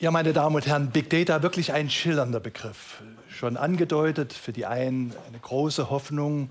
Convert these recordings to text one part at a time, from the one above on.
Ja, meine Damen und Herren, Big Data wirklich ein schillernder Begriff. Schon angedeutet, für die einen eine große Hoffnung,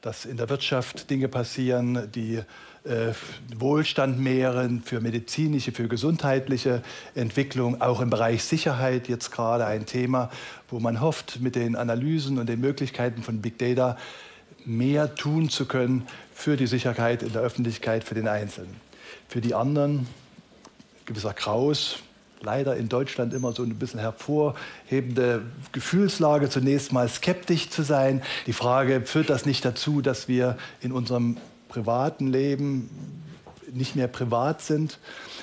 dass in der Wirtschaft Dinge passieren, die äh, Wohlstand mehren, für medizinische, für gesundheitliche Entwicklung, auch im Bereich Sicherheit jetzt gerade ein Thema, wo man hofft, mit den Analysen und den Möglichkeiten von Big Data mehr tun zu können für die Sicherheit in der Öffentlichkeit, für den Einzelnen. Für die anderen, gewisser Kraus, leider in Deutschland immer so ein bisschen hervorhebende Gefühlslage, zunächst mal skeptisch zu sein. Die Frage, führt das nicht dazu, dass wir in unserem privaten Leben nicht mehr privat sind?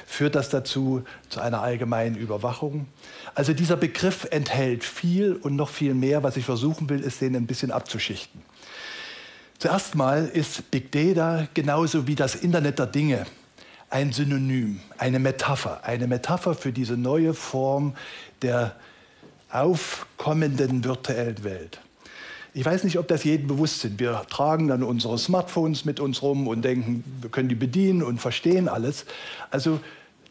Führt das dazu zu einer allgemeinen Überwachung? Also dieser Begriff enthält viel und noch viel mehr. Was ich versuchen will, ist den ein bisschen abzuschichten. Zuerst mal ist Big Data genauso wie das Internet der Dinge ein Synonym, eine Metapher, eine Metapher für diese neue Form der aufkommenden virtuellen Welt. Ich weiß nicht, ob das jedem bewusst ist. Wir tragen dann unsere Smartphones mit uns rum und denken, wir können die bedienen und verstehen alles. Also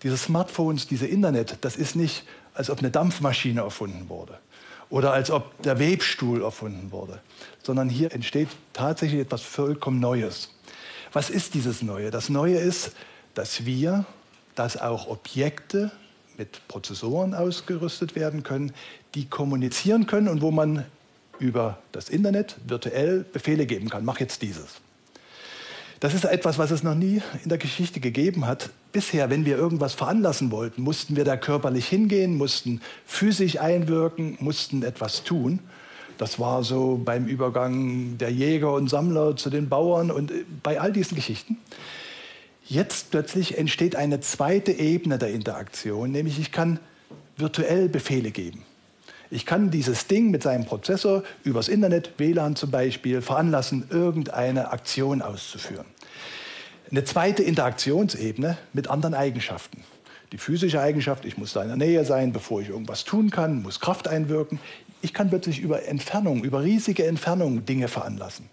diese Smartphones, diese Internet, das ist nicht, als ob eine Dampfmaschine erfunden wurde oder als ob der Webstuhl erfunden wurde, sondern hier entsteht tatsächlich etwas vollkommen Neues. Was ist dieses Neue? Das Neue ist, dass wir, dass auch Objekte mit Prozessoren ausgerüstet werden können, die kommunizieren können und wo man über das Internet virtuell Befehle geben kann. Mach jetzt dieses. Das ist etwas, was es noch nie in der Geschichte gegeben hat. Bisher, wenn wir irgendwas veranlassen wollten, mussten wir da körperlich hingehen, mussten physisch einwirken, mussten etwas tun. Das war so beim Übergang der Jäger und Sammler zu den Bauern und äh, bei all diesen Geschichten. Jetzt plötzlich entsteht eine zweite Ebene der Interaktion, nämlich ich kann virtuell Befehle geben. Ich kann dieses Ding mit seinem Prozessor übers Internet, WLAN zum Beispiel, veranlassen, irgendeine Aktion auszuführen. Eine zweite Interaktionsebene mit anderen Eigenschaften. Die physische Eigenschaft, ich muss da in der Nähe sein, bevor ich irgendwas tun kann, muss Kraft einwirken. Ich kann plötzlich über Entfernung, über riesige Entfernungen Dinge veranlassen.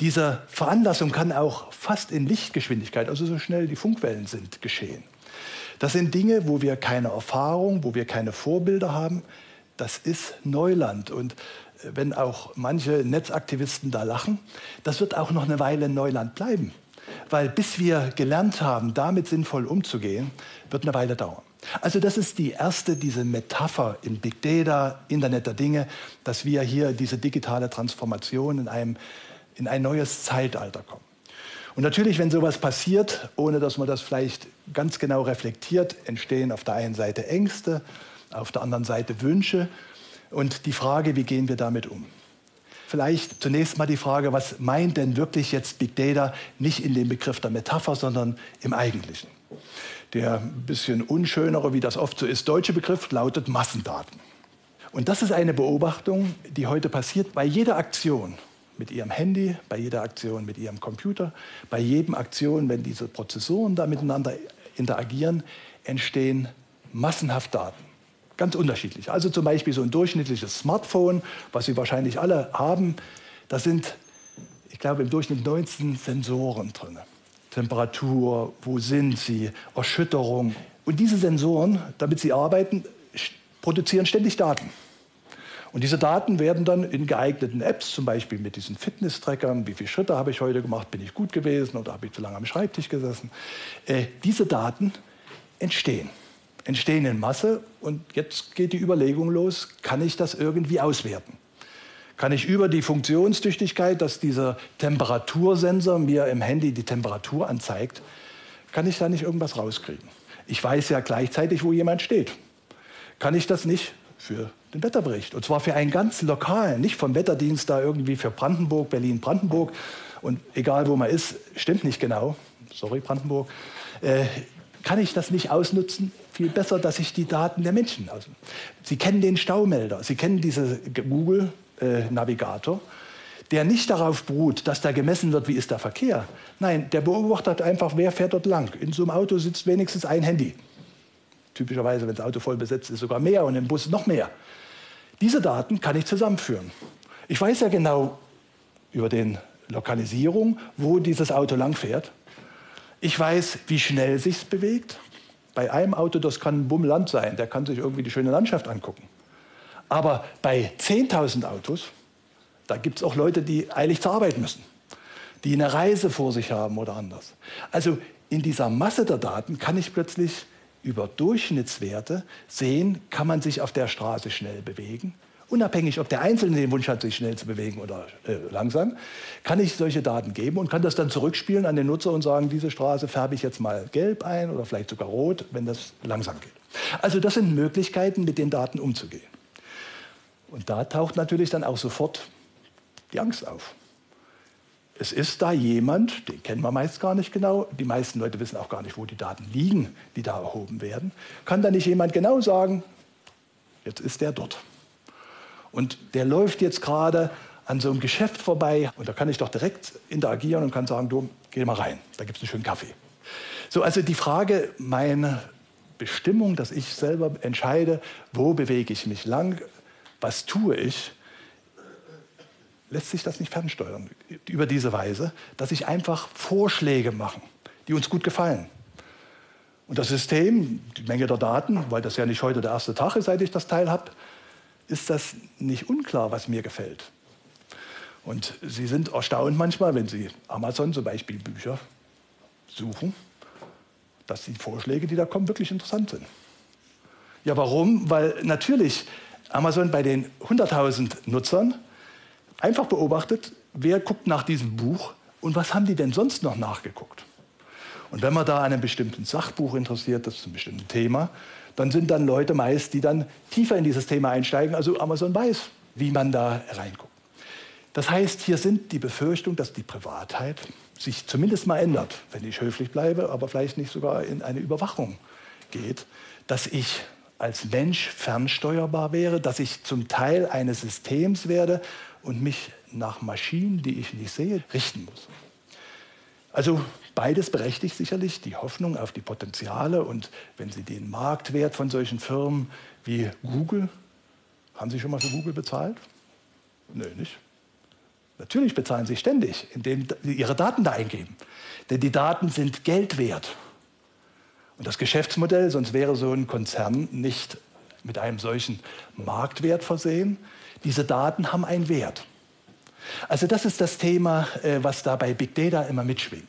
Diese Veranlassung kann auch fast in Lichtgeschwindigkeit, also so schnell die Funkwellen sind, geschehen. Das sind Dinge, wo wir keine Erfahrung, wo wir keine Vorbilder haben. Das ist Neuland. Und äh, wenn auch manche Netzaktivisten da lachen, das wird auch noch eine Weile Neuland bleiben. Weil bis wir gelernt haben, damit sinnvoll umzugehen, wird eine Weile dauern. Also das ist die erste, diese Metapher im Big Data, Internet der Dinge, dass wir hier diese digitale Transformation in einem in ein neues Zeitalter kommen. Und natürlich, wenn sowas passiert, ohne dass man das vielleicht ganz genau reflektiert, entstehen auf der einen Seite Ängste, auf der anderen Seite Wünsche und die Frage, wie gehen wir damit um? Vielleicht zunächst mal die Frage, was meint denn wirklich jetzt Big Data nicht in dem Begriff der Metapher, sondern im Eigentlichen? Der ein bisschen unschönere, wie das oft so ist, deutsche Begriff lautet Massendaten. Und das ist eine Beobachtung, die heute passiert bei jeder Aktion, mit ihrem Handy, bei jeder Aktion mit ihrem Computer, bei jedem Aktion, wenn diese Prozessoren da miteinander interagieren, entstehen massenhaft Daten. Ganz unterschiedlich. Also zum Beispiel so ein durchschnittliches Smartphone, was Sie wahrscheinlich alle haben, da sind, ich glaube, im Durchschnitt 19 Sensoren drin. Temperatur, wo sind sie, Erschütterung. Und diese Sensoren, damit sie arbeiten, produzieren ständig Daten. Und diese Daten werden dann in geeigneten Apps, zum Beispiel mit diesen Fitness-Trackern, wie viele Schritte habe ich heute gemacht, bin ich gut gewesen oder habe ich zu lange am Schreibtisch gesessen, äh, diese Daten entstehen. Entstehen in Masse und jetzt geht die Überlegung los, kann ich das irgendwie auswerten? Kann ich über die Funktionstüchtigkeit, dass dieser Temperatursensor mir im Handy die Temperatur anzeigt, kann ich da nicht irgendwas rauskriegen? Ich weiß ja gleichzeitig, wo jemand steht. Kann ich das nicht für den Wetterbericht. Und zwar für einen ganz lokalen, nicht vom Wetterdienst da irgendwie für Brandenburg, Berlin, Brandenburg. Und egal wo man ist, stimmt nicht genau. Sorry, Brandenburg. Äh, kann ich das nicht ausnutzen? Viel besser, dass ich die Daten der Menschen aus. Sie kennen den Staumelder, Sie kennen diesen Google-Navigator, äh, der nicht darauf beruht, dass da gemessen wird, wie ist der Verkehr. Nein, der beobachtet einfach, wer fährt dort lang. In so einem Auto sitzt wenigstens ein Handy. Typischerweise, wenn das Auto voll besetzt ist, sogar mehr und im Bus noch mehr. Diese Daten kann ich zusammenführen. Ich weiß ja genau über die Lokalisierung, wo dieses Auto langfährt. Ich weiß, wie schnell sich bewegt. Bei einem Auto, das kann ein Bummland sein, der kann sich irgendwie die schöne Landschaft angucken. Aber bei 10.000 Autos, da gibt es auch Leute, die eilig zur Arbeit müssen, die eine Reise vor sich haben oder anders. Also in dieser Masse der Daten kann ich plötzlich über Durchschnittswerte sehen, kann man sich auf der Straße schnell bewegen. Unabhängig, ob der Einzelne den Wunsch hat, sich schnell zu bewegen oder äh, langsam, kann ich solche Daten geben und kann das dann zurückspielen an den Nutzer und sagen, diese Straße färbe ich jetzt mal gelb ein oder vielleicht sogar rot, wenn das langsam geht. Also das sind Möglichkeiten, mit den Daten umzugehen. Und da taucht natürlich dann auch sofort die Angst auf es ist da jemand, den kennen wir meist gar nicht genau, die meisten Leute wissen auch gar nicht, wo die Daten liegen, die da erhoben werden. Kann da nicht jemand genau sagen, jetzt ist der dort. Und der läuft jetzt gerade an so einem Geschäft vorbei und da kann ich doch direkt interagieren und kann sagen, du, geh mal rein, da gibt es einen schönen Kaffee. So, also die Frage, meine Bestimmung, dass ich selber entscheide, wo bewege ich mich lang, was tue ich, lässt sich das nicht fernsteuern über diese Weise, dass ich einfach Vorschläge mache, die uns gut gefallen. Und das System, die Menge der Daten, weil das ja nicht heute der erste Tag ist, seit ich das Teil habe, ist das nicht unklar, was mir gefällt. Und Sie sind erstaunt manchmal, wenn Sie Amazon zum Beispiel Bücher suchen, dass die Vorschläge, die da kommen, wirklich interessant sind. Ja, warum? Weil natürlich Amazon bei den 100.000 Nutzern einfach beobachtet, wer guckt nach diesem Buch und was haben die denn sonst noch nachgeguckt. Und wenn man da an einem bestimmten Sachbuch interessiert, das ist ein bestimmtes Thema, dann sind dann Leute meist, die dann tiefer in dieses Thema einsteigen. Also Amazon weiß, wie man da reinguckt. Das heißt, hier sind die Befürchtung, dass die Privatheit sich zumindest mal ändert, wenn ich höflich bleibe, aber vielleicht nicht sogar in eine Überwachung geht, dass ich als Mensch fernsteuerbar wäre, dass ich zum Teil eines Systems werde, und mich nach Maschinen, die ich nicht sehe, richten muss. Also beides berechtigt sicherlich die Hoffnung auf die Potenziale und wenn Sie den Marktwert von solchen Firmen wie Google, haben Sie schon mal für Google bezahlt? Nö, nicht. Natürlich bezahlen Sie ständig, indem Sie Ihre Daten da eingeben. Denn die Daten sind Geld wert. Und das Geschäftsmodell, sonst wäre so ein Konzern nicht mit einem solchen Marktwert versehen, diese Daten haben einen Wert. Also das ist das Thema, äh, was da bei Big Data immer mitschwingt.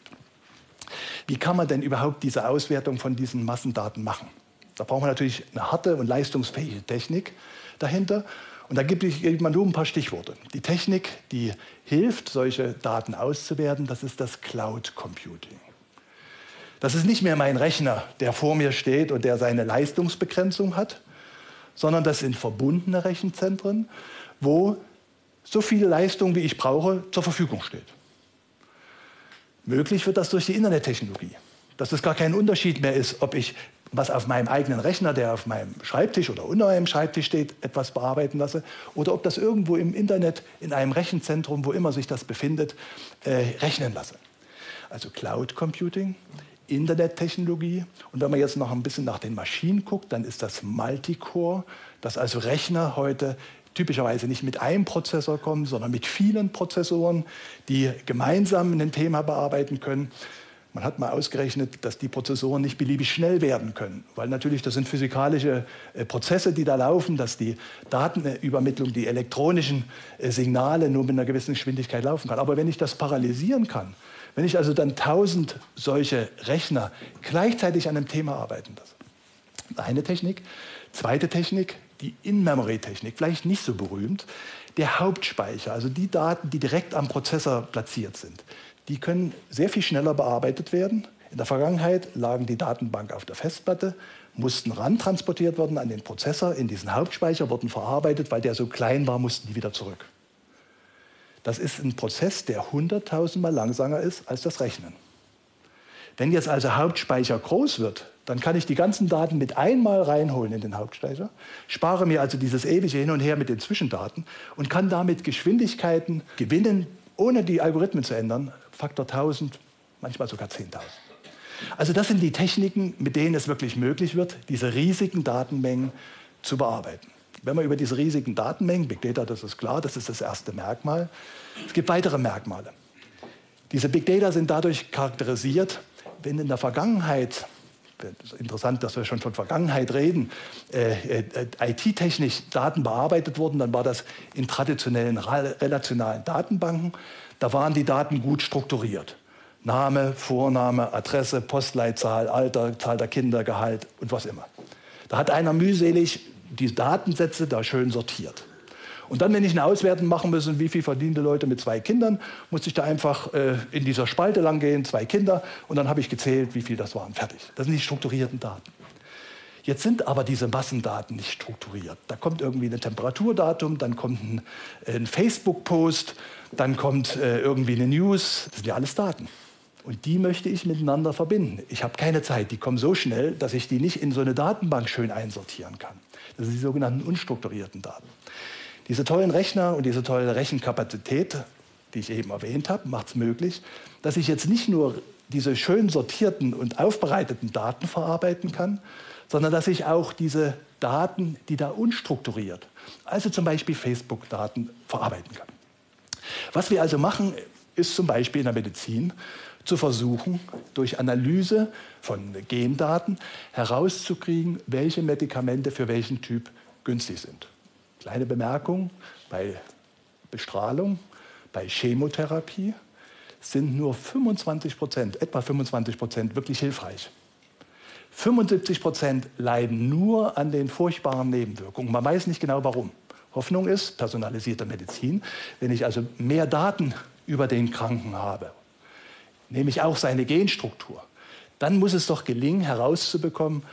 Wie kann man denn überhaupt diese Auswertung von diesen Massendaten machen? Da braucht man natürlich eine harte und leistungsfähige Technik dahinter. Und da gebe ich mal nur ein paar Stichworte. Die Technik, die hilft, solche Daten auszuwerten, das ist das Cloud Computing. Das ist nicht mehr mein Rechner, der vor mir steht und der seine Leistungsbegrenzung hat, sondern das sind verbundene Rechenzentren, wo so viel Leistung, wie ich brauche, zur Verfügung steht. Möglich wird das durch die Internettechnologie. Dass es gar kein Unterschied mehr ist, ob ich was auf meinem eigenen Rechner, der auf meinem Schreibtisch oder unter meinem Schreibtisch steht, etwas bearbeiten lasse, oder ob das irgendwo im Internet, in einem Rechenzentrum, wo immer sich das befindet, äh, rechnen lasse. Also Cloud Computing, Internettechnologie. Und wenn man jetzt noch ein bisschen nach den Maschinen guckt, dann ist das Multicore, dass also Rechner heute typischerweise nicht mit einem Prozessor kommen, sondern mit vielen Prozessoren, die gemeinsam ein Thema bearbeiten können. Man hat mal ausgerechnet, dass die Prozessoren nicht beliebig schnell werden können, weil natürlich das sind physikalische äh, Prozesse, die da laufen, dass die Datenübermittlung, die elektronischen äh, Signale nur mit einer gewissen Geschwindigkeit laufen kann. Aber wenn ich das paralysieren kann, wenn ich also dann tausend solche Rechner gleichzeitig an einem Thema arbeiten lasse, eine Technik. Zweite Technik, die In-Memory-Technik, vielleicht nicht so berühmt, der Hauptspeicher, also die Daten, die direkt am Prozessor platziert sind, die können sehr viel schneller bearbeitet werden. In der Vergangenheit lagen die Datenbank auf der Festplatte, mussten ran transportiert werden an den Prozessor, in diesen Hauptspeicher, wurden verarbeitet, weil der so klein war, mussten die wieder zurück. Das ist ein Prozess, der hunderttausendmal langsamer ist als das Rechnen. Wenn jetzt also Hauptspeicher groß wird, dann kann ich die ganzen Daten mit einmal reinholen in den Hauptspeicher, spare mir also dieses ewige Hin und Her mit den Zwischendaten und kann damit Geschwindigkeiten gewinnen, ohne die Algorithmen zu ändern, Faktor 1000, manchmal sogar 10.000. Also das sind die Techniken, mit denen es wirklich möglich wird, diese riesigen Datenmengen zu bearbeiten. Wenn wir über diese riesigen Datenmengen, Big Data, das ist klar, das ist das erste Merkmal. Es gibt weitere Merkmale. Diese Big Data sind dadurch charakterisiert, wenn in der Vergangenheit interessant, dass wir schon von Vergangenheit reden, äh, äh, IT-technisch Daten bearbeitet wurden, dann war das in traditionellen relationalen Datenbanken. Da waren die Daten gut strukturiert. Name, Vorname, Adresse, Postleitzahl, Alter, Zahl der Kinder, Gehalt und was immer. Da hat einer mühselig die Datensätze da schön sortiert. Und dann, wenn ich eine Auswertung machen müssen, wie viel verdienen die Leute mit zwei Kindern, musste ich da einfach äh, in dieser Spalte lang gehen, zwei Kinder, und dann habe ich gezählt, wie viel das waren. Fertig. Das sind die strukturierten Daten. Jetzt sind aber diese Massendaten nicht strukturiert. Da kommt irgendwie ein Temperaturdatum, dann kommt ein, ein Facebook-Post, dann kommt äh, irgendwie eine News. Das sind ja alles Daten. Und die möchte ich miteinander verbinden. Ich habe keine Zeit, die kommen so schnell, dass ich die nicht in so eine Datenbank schön einsortieren kann. Das sind die sogenannten unstrukturierten Daten. Diese tollen Rechner und diese tolle Rechenkapazität, die ich eben erwähnt habe, macht es möglich, dass ich jetzt nicht nur diese schön sortierten und aufbereiteten Daten verarbeiten kann, sondern dass ich auch diese Daten, die da unstrukturiert, also zum Beispiel Facebook-Daten, verarbeiten kann. Was wir also machen, ist zum Beispiel in der Medizin zu versuchen, durch Analyse von Gendaten herauszukriegen, welche Medikamente für welchen Typ günstig sind. Kleine Bemerkung, bei Bestrahlung, bei Chemotherapie sind nur 25 Prozent, etwa 25 Prozent wirklich hilfreich. 75 Prozent leiden nur an den furchtbaren Nebenwirkungen. Man weiß nicht genau warum. Hoffnung ist personalisierte Medizin. Wenn ich also mehr Daten über den Kranken habe nämlich auch seine Genstruktur, dann muss es doch gelingen, herauszubekommen,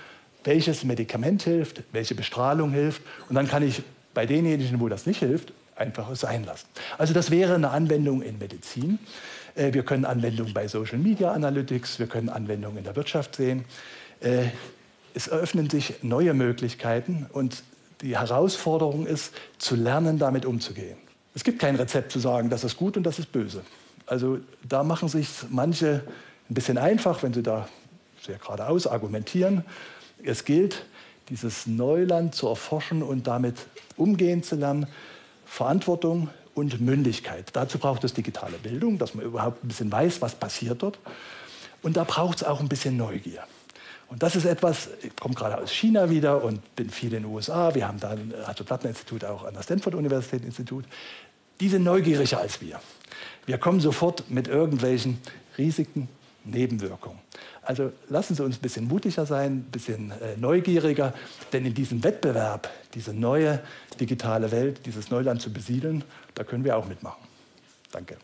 welches Medikament hilft, welche Bestrahlung hilft. Und dann kann ich bei denjenigen, wo das nicht hilft, einfach sein lassen. Also das wäre eine Anwendung in Medizin. Äh, wir können Anwendungen bei Social Media Analytics, wir können Anwendungen in der Wirtschaft sehen. Äh, es eröffnen sich neue Möglichkeiten und die Herausforderung ist, zu lernen, damit umzugehen. Es gibt kein Rezept zu sagen, das ist gut und das ist böse. Also da machen sich manche ein bisschen einfach, wenn sie da sehr geradeaus argumentieren. Es gilt, dieses Neuland zu erforschen und damit umgehen zu lernen. Verantwortung und Mündigkeit. Dazu braucht es digitale Bildung, dass man überhaupt ein bisschen weiß, was passiert dort. Und da braucht es auch ein bisschen Neugier. Und das ist etwas, ich komme gerade aus China wieder und bin viel in den USA. Wir haben da ein Hasso-Plattner-Institut auch an der Stanford-Universität-Institut. Die sind neugieriger als wir. Wir kommen sofort mit irgendwelchen Risiken, Nebenwirkungen. Also lassen Sie uns ein bisschen mutiger sein, ein bisschen äh, neugieriger, denn in diesem Wettbewerb, diese neue digitale Welt, dieses Neuland zu besiedeln, da können wir auch mitmachen. Danke.